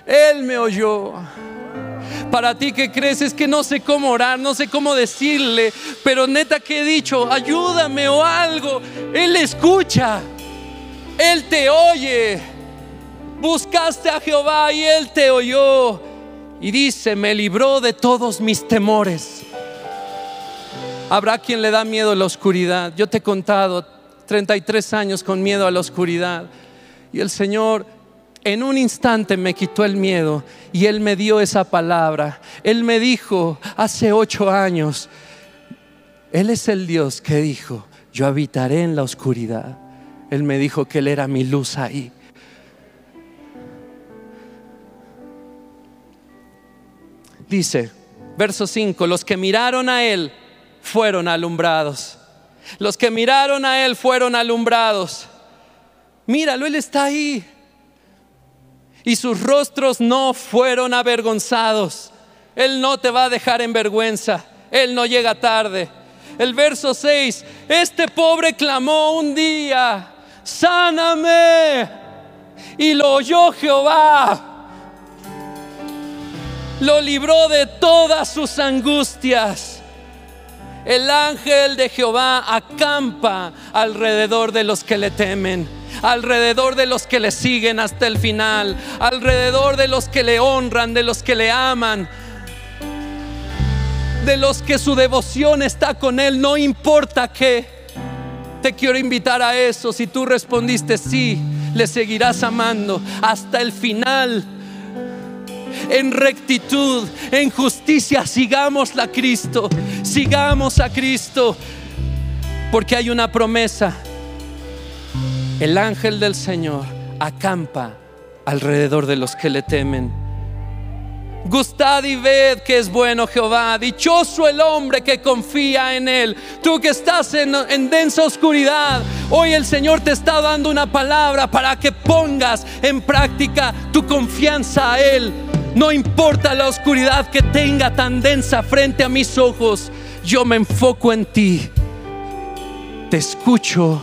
él me oyó. Para ti que crees es que no sé cómo orar, no sé cómo decirle, pero neta que he dicho, ayúdame o algo. Él escucha, Él te oye. Buscaste a Jehová y Él te oyó. Y dice, me libró de todos mis temores. Habrá quien le da miedo a la oscuridad. Yo te he contado 33 años con miedo a la oscuridad. Y el Señor en un instante me quitó el miedo y Él me dio esa palabra. Él me dijo hace ocho años, Él es el Dios que dijo, yo habitaré en la oscuridad. Él me dijo que Él era mi luz ahí. Dice, verso 5, los que miraron a Él fueron alumbrados. Los que miraron a Él fueron alumbrados. Míralo, Él está ahí y sus rostros no fueron avergonzados. Él no te va a dejar en vergüenza. Él no llega tarde. El verso 6, este pobre clamó un día, sáname. Y lo oyó Jehová. Lo libró de todas sus angustias. El ángel de Jehová acampa alrededor de los que le temen alrededor de los que le siguen hasta el final, alrededor de los que le honran, de los que le aman, de los que su devoción está con Él, no importa qué. Te quiero invitar a eso. Si tú respondiste sí, le seguirás amando hasta el final. En rectitud, en justicia, sigamos a Cristo, sigamos a Cristo, porque hay una promesa el ángel del Señor acampa alrededor de los que le temen. Gustad y ved que es bueno Jehová. Dichoso el hombre que confía en Él. Tú que estás en, en, densa oscuridad, hoy el Señor te está dando una palabra para que pongas en práctica tu confianza a Él. No importa la oscuridad que tenga tan densa frente a mis ojos. yo me enfoco en ti. Te escucho,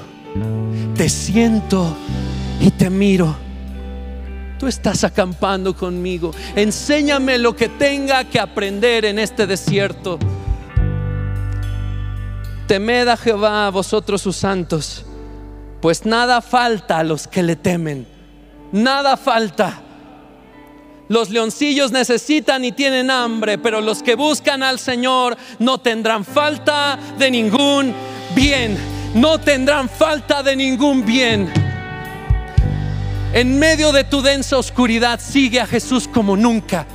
te siento y te miro. Tú estás acampando conmigo. Enséñame lo que tenga que aprender en este desierto. Temed a Jehová, vosotros sus santos, pues nada falta a los que le temen. Nada falta. Los leoncillos necesitan y tienen hambre, pero los que buscan al Señor no tendrán falta de ningún bien. No tendrán falta de ningún bien. En medio de tu densa oscuridad sigue a Jesús como nunca.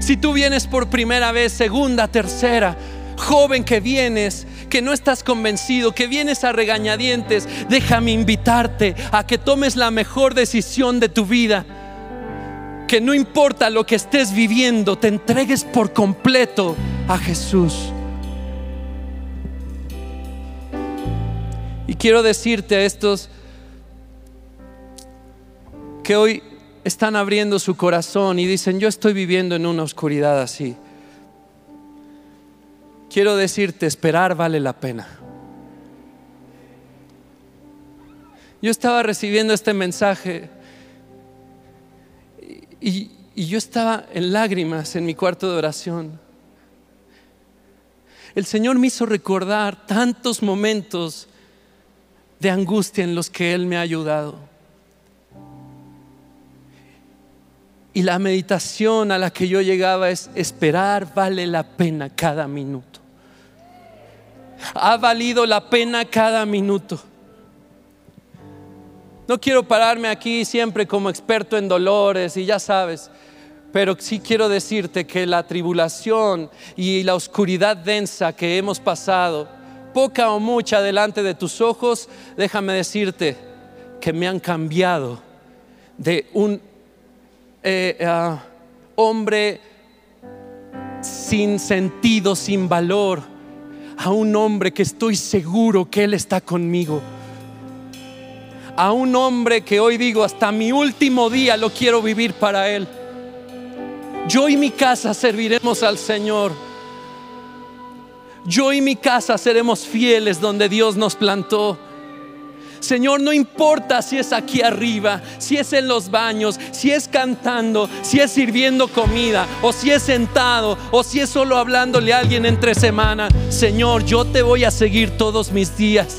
Si tú vienes por primera vez, segunda, tercera, joven que vienes, que no estás convencido, que vienes a regañadientes, déjame invitarte a que tomes la mejor decisión de tu vida. Que no importa lo que estés viviendo, te entregues por completo a Jesús. Y quiero decirte a estos que hoy están abriendo su corazón y dicen, yo estoy viviendo en una oscuridad así. Quiero decirte, esperar vale la pena. Yo estaba recibiendo este mensaje y, yo estaba en lágrimas en mi cuarto de oración. El Señor me hizo recordar tantos momentos de angustia en los que Él me ha ayudado. Y la meditación a la que yo llegaba es esperar vale la pena cada minuto. Ha valido la pena cada minuto. No quiero pararme aquí siempre como experto en dolores y ya sabes, pero sí quiero decirte que la tribulación y la oscuridad densa que hemos pasado, poca o mucha delante de tus ojos, déjame decirte que me han cambiado de un eh, ah, hombre sin sentido, sin valor, a un hombre que estoy seguro que Él está conmigo. A un hombre que hoy digo, hasta mi último día lo quiero vivir para Él. Yo y mi casa serviremos al Señor. Yo y mi casa seremos fieles donde Dios nos plantó. Señor, no importa si es aquí arriba, si es en los baños, si es cantando, si es sirviendo comida, o si es sentado, o si es solo hablándole a alguien entre semana. Señor, yo te voy a seguir todos mis días.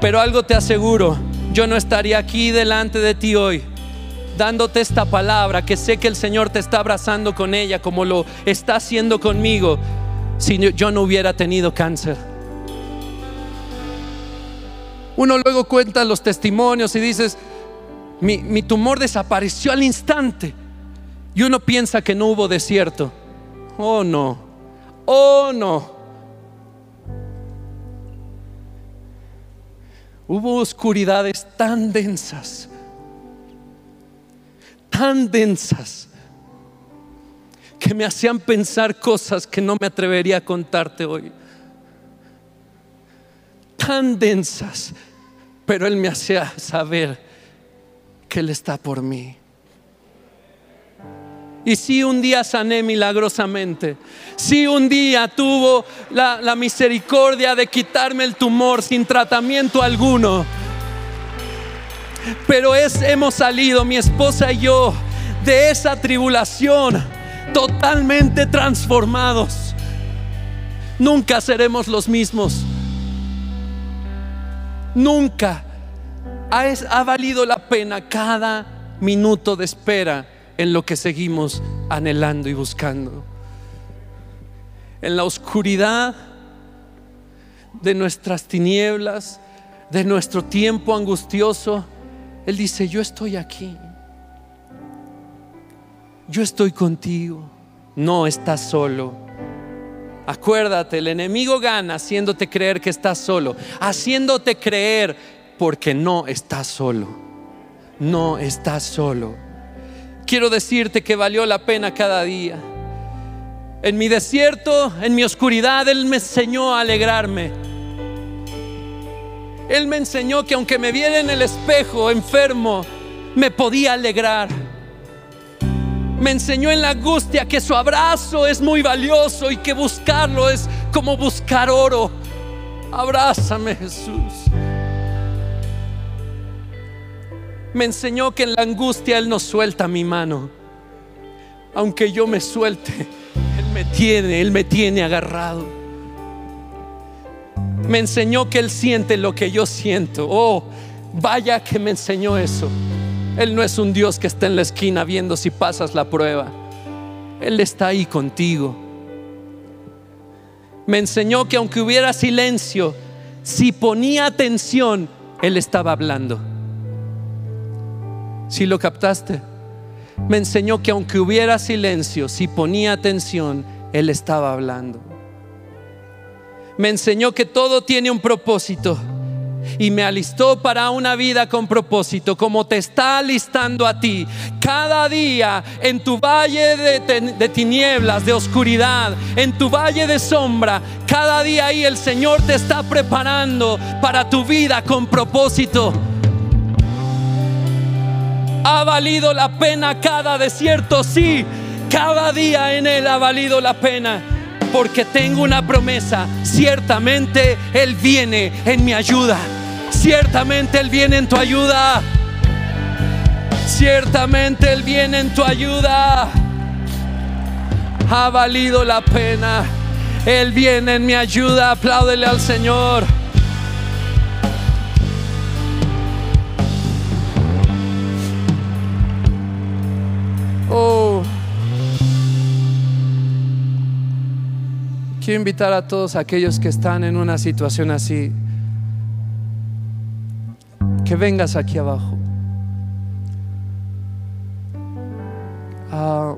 Pero algo te aseguro, yo no estaría aquí delante de ti hoy dándote esta palabra que sé que el Señor te está abrazando con ella como lo está haciendo conmigo si yo no hubiera tenido cáncer. Uno luego cuenta los testimonios y dices, mi, tumor desapareció al instante. Y uno piensa que no hubo desierto. Oh no, oh no. Hubo oscuridades tan densas, tan densas, que me hacían pensar cosas que no me atrevería a contarte hoy tan densas, pero Él me hacía saber que Él está por mí. Y si un día sané milagrosamente, si un día tuvo la, la, misericordia de quitarme el tumor sin tratamiento alguno, pero es, hemos salido, mi esposa y yo, de esa tribulación totalmente transformados. Nunca seremos los mismos. Nunca ha, valido la pena cada minuto de espera en lo que seguimos anhelando y buscando. En la oscuridad de nuestras tinieblas, de nuestro tiempo angustioso, Él dice, yo estoy aquí. Yo estoy contigo. No estás solo. Acuérdate, el enemigo gana haciéndote creer que estás solo, haciéndote creer porque no estás solo. No estás solo. Quiero decirte que valió la pena cada día. En mi desierto, en mi oscuridad, Él me enseñó a alegrarme. Él me enseñó que aunque me viera en el espejo enfermo, me podía alegrar. Me enseñó en la angustia que su abrazo es muy valioso y que buscarlo es como buscar oro. Abrázame Jesús. Me enseñó que en la angustia Él no suelta mi mano. Aunque yo me suelte, Él me tiene, Él me tiene agarrado. Me enseñó que Él siente lo que yo siento. Oh, vaya que me enseñó eso. Él no es un Dios que está en la esquina viendo si pasas la prueba. Él está ahí contigo. Me enseñó que aunque hubiera silencio, si ponía atención, Él estaba hablando. Si lo captaste, me enseñó que aunque hubiera silencio, si ponía atención, Él estaba hablando. Me enseñó que todo tiene un propósito y me alistó para una vida con propósito, como te está alistando a ti. Cada día en tu valle de, tinieblas, de oscuridad, en tu valle de sombra, cada día ahí el Señor te está preparando para tu vida con propósito. ¿Ha valido la pena cada desierto? Sí, cada día en Él ha valido la pena porque tengo una promesa. Ciertamente Él viene en mi ayuda. Ciertamente Él viene en tu ayuda. Ciertamente Él viene en tu ayuda. Ha valido la pena. Él viene en mi ayuda. Apláudele al Señor. Quiero invitar a todos aquellos que están en una situación así que vengas aquí abajo. Ah,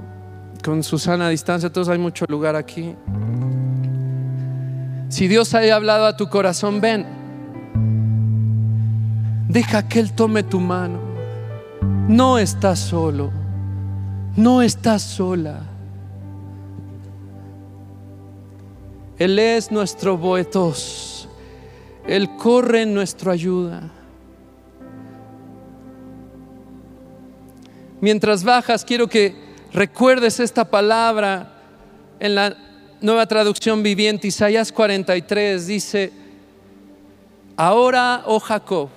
con Susana a distancia, todos hay mucho lugar aquí. Si Dios haya hablado a tu corazón, ven. Deja que Él tome tu mano. No estás solo. No estás sola. Él es nuestro boetos. Él corre en nuestra ayuda. Mientras bajas, quiero que recuerdes esta palabra en la nueva traducción viviente, Isaías 43, dice, ahora, oh Jacob,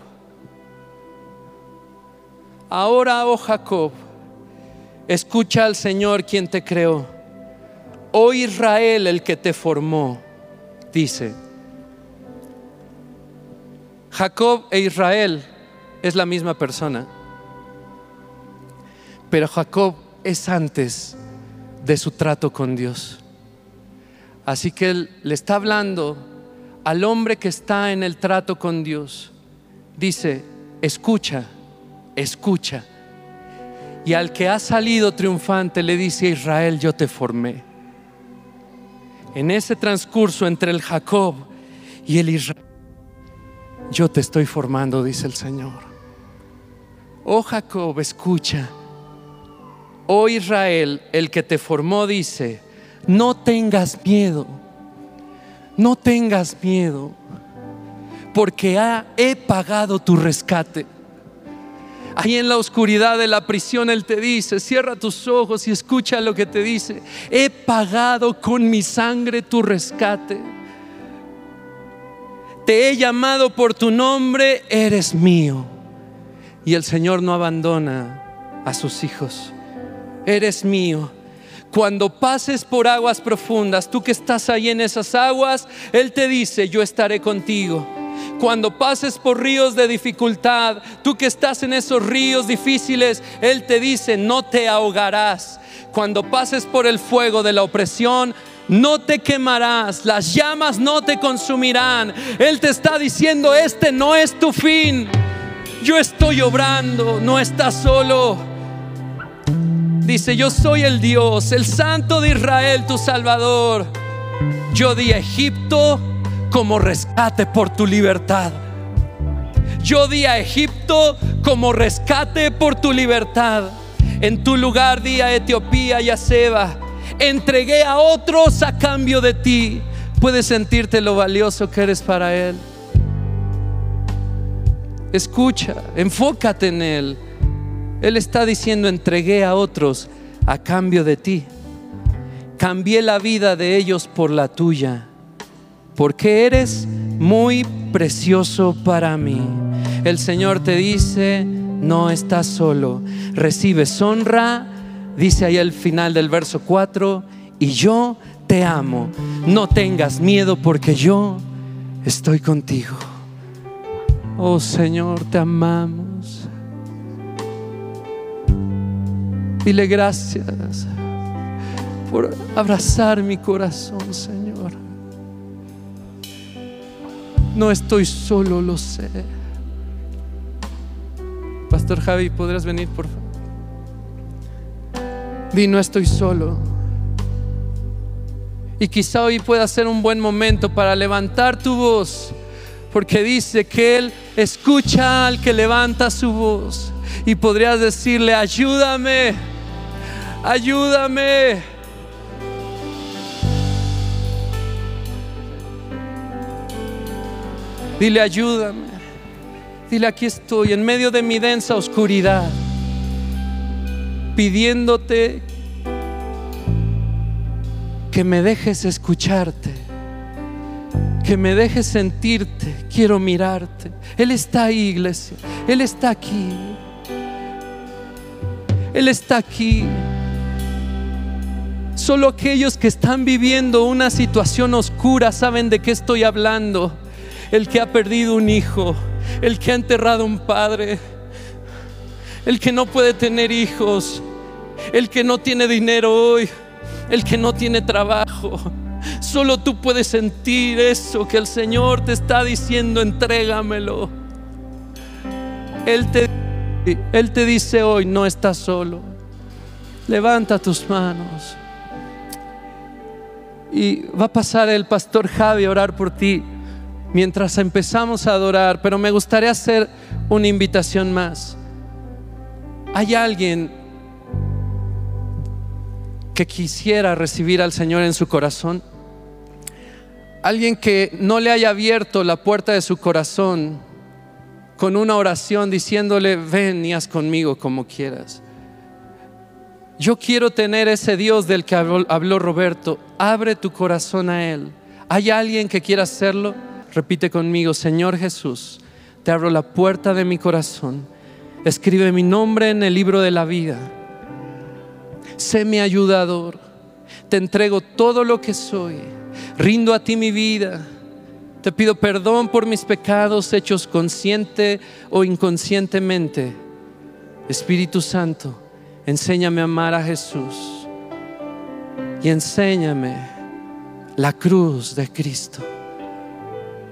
ahora, oh Jacob, escucha al Señor quien te creó, oh Israel el que te formó, dice. Jacob e Israel es la misma persona. Pero Jacob es antes de su trato con Dios. Así que él le está hablando al hombre que está en el trato con Dios. Dice, escucha, escucha. Y al que ha salido triunfante le dice, Israel, yo te formé. En ese transcurso entre el Jacob y el Israel, yo te estoy formando, dice el Señor. Oh Jacob, escucha oh Israel, el que te formó dice, no tengas miedo, no tengas miedo, porque he pagado tu rescate. Ahí en la oscuridad de la prisión Él te dice, cierra tus ojos y escucha lo que te dice. He pagado con mi sangre tu rescate. Te he llamado por tu nombre, eres mío. Y el Señor no abandona a sus hijos eres mío. Cuando pases por aguas profundas, tú que estás ahí en esas aguas, Él te dice, yo estaré contigo. Cuando pases por ríos de dificultad, tú que estás en esos ríos difíciles, Él te dice, no te ahogarás. Cuando pases por el fuego de la opresión, no te quemarás, las llamas no te consumirán. Él te está diciendo, este no es tu fin. Yo estoy obrando, no estás solo. Dice, yo soy el Dios, el Santo de Israel, tu Salvador. Yo di Egipto como rescate por tu libertad. Yo di a Egipto como rescate por tu libertad. En tu lugar di a Etiopía y a Seba. Entregué a otros a cambio de ti. Puedes sentirte lo valioso que eres para Él. Escucha, enfócate en Él. Él está diciendo, entregué a otros a cambio de ti. Cambié la vida de ellos por la tuya, porque eres muy precioso para mí. El Señor te dice, no estás solo, recibes honra, dice ahí al final del verso 4, y yo te amo. No tengas miedo porque yo estoy contigo. Oh Señor, te amamos. Dile gracias por abrazar mi corazón, Señor. No estoy solo, lo sé. Pastor Javi, ¿podrás venir, por favor? Di, no estoy solo. Y quizá hoy pueda ser un buen momento para levantar tu voz, porque dice que Él escucha al que levanta su voz. Y podrías decirle, ayúdame, ayúdame. Dile, ayúdame. Dile, aquí estoy en medio de mi densa oscuridad, pidiéndote que me dejes escucharte, que me dejes sentirte, quiero mirarte. Él está ahí, iglesia. Él está aquí. Él está aquí. Solo aquellos que están viviendo una situación oscura saben de qué estoy hablando el que ha perdido un hijo, el que ha enterrado un padre, el que no puede tener hijos, el que no tiene dinero hoy, el que no tiene trabajo. Solo tú puedes sentir eso que el Señor te está diciendo, entrégamelo. Él te, Él te dice hoy, no estás solo. Levanta tus manos. Y va a pasar el pastor Javi a orar por ti mientras empezamos a adorar, pero me gustaría hacer una invitación más. ¿Hay alguien que quisiera recibir al Señor en su corazón? Alguien que no le haya abierto la puerta de su corazón con una oración diciéndole, ven y haz conmigo como quieras. Yo quiero tener ese Dios del que habló, Roberto. Abre tu corazón a Él. ¿Hay alguien que quiera hacerlo? Repite conmigo, Señor Jesús, te abro la puerta de mi corazón. Escribe mi nombre en el libro de la vida. Sé mi ayudador. Te entrego todo lo que soy. Rindo a ti mi vida. Te pido perdón por mis pecados hechos consciente o inconscientemente. Espíritu Santo, enséñame a amar a Jesús y enséñame la cruz de Cristo.